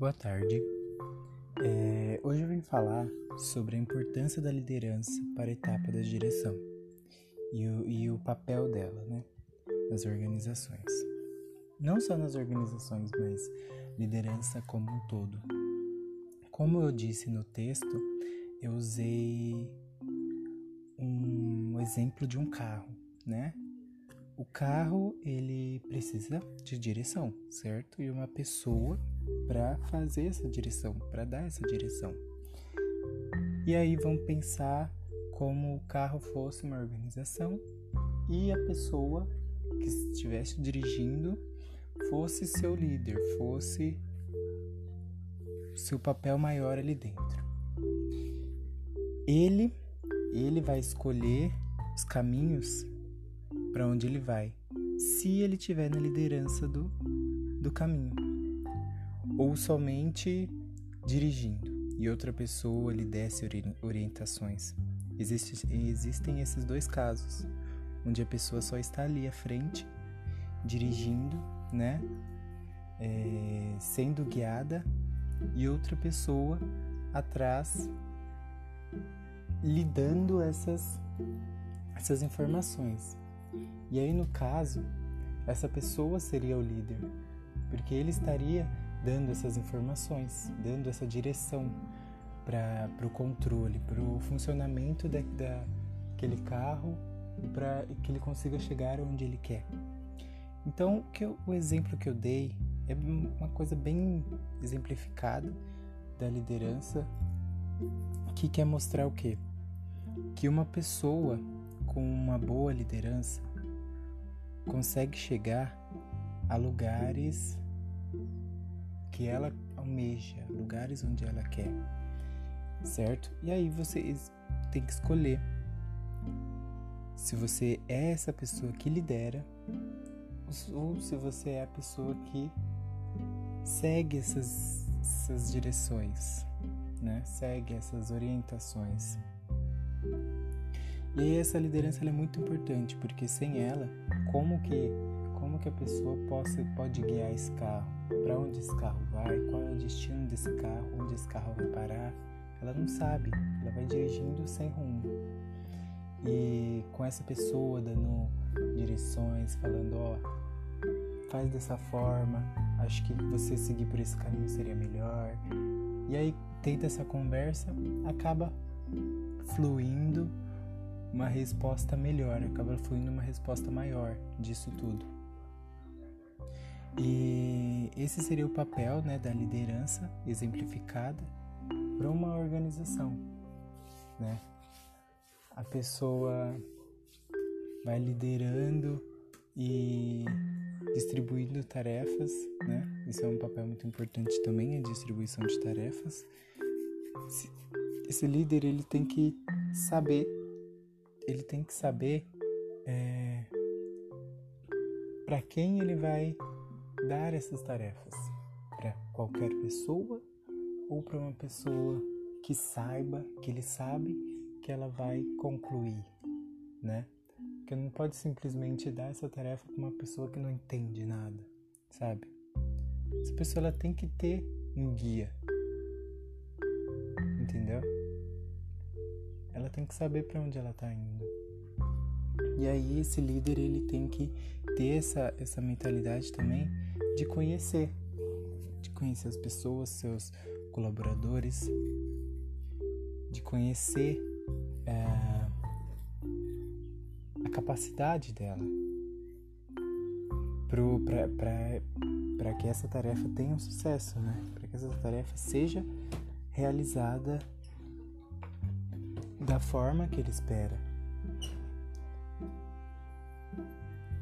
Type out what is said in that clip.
Boa tarde. É, hoje eu vim falar sobre a importância da liderança para a etapa da direção e o, e o papel dela né, nas organizações. Não só nas organizações, mas liderança como um todo. Como eu disse no texto, eu usei um exemplo de um carro, né? O carro ele precisa de direção, certo? E uma pessoa para fazer essa direção, para dar essa direção. E aí vamos pensar como o carro fosse uma organização e a pessoa que estivesse dirigindo fosse seu líder, fosse seu papel maior ali dentro. Ele ele vai escolher os caminhos para onde ele vai, se ele estiver na liderança do, do caminho, ou somente dirigindo e outra pessoa lhe desse orientações. Existe, existem esses dois casos, onde a pessoa só está ali à frente, dirigindo, né, é, sendo guiada, e outra pessoa atrás lhe dando essas, essas informações. E aí, no caso, essa pessoa seria o líder, porque ele estaria dando essas informações, dando essa direção para o controle, para o funcionamento da, daquele carro para que ele consiga chegar onde ele quer. Então, que eu, o exemplo que eu dei é uma coisa bem exemplificada da liderança que quer mostrar o quê? Que uma pessoa com uma boa liderança consegue chegar a lugares que ela almeja, lugares onde ela quer, certo? E aí você tem que escolher se você é essa pessoa que lidera ou se você é a pessoa que segue essas, essas direções, né? Segue essas orientações. E essa liderança é muito importante, porque sem ela, como que que a pessoa possa, pode guiar esse carro? Para onde esse carro vai? Qual é o destino desse carro? Onde esse carro vai parar? Ela não sabe, ela vai dirigindo sem rumo. E com essa pessoa dando direções, falando, ó, faz dessa forma, acho que você seguir por esse caminho seria melhor. E aí, tenta essa conversa, acaba fluindo uma resposta melhor, acaba fluindo uma resposta maior disso tudo. E esse seria o papel né, da liderança exemplificada para uma organização. Né? A pessoa vai liderando e distribuindo tarefas, né? Isso é um papel muito importante também, a distribuição de tarefas. Esse líder ele tem que saber ele tem que saber é, para quem ele vai dar essas tarefas. Para qualquer pessoa ou para uma pessoa que saiba, que ele sabe que ela vai concluir, né? Porque não pode simplesmente dar essa tarefa para uma pessoa que não entende nada, sabe? Essa pessoa ela tem que ter um guia, entendeu? ela tem que saber para onde ela está indo. E aí esse líder ele tem que ter essa, essa mentalidade também de conhecer, de conhecer as pessoas, seus colaboradores, de conhecer é, a capacidade dela para que essa tarefa tenha um sucesso, né? Para que essa tarefa seja realizada da forma que ele espera.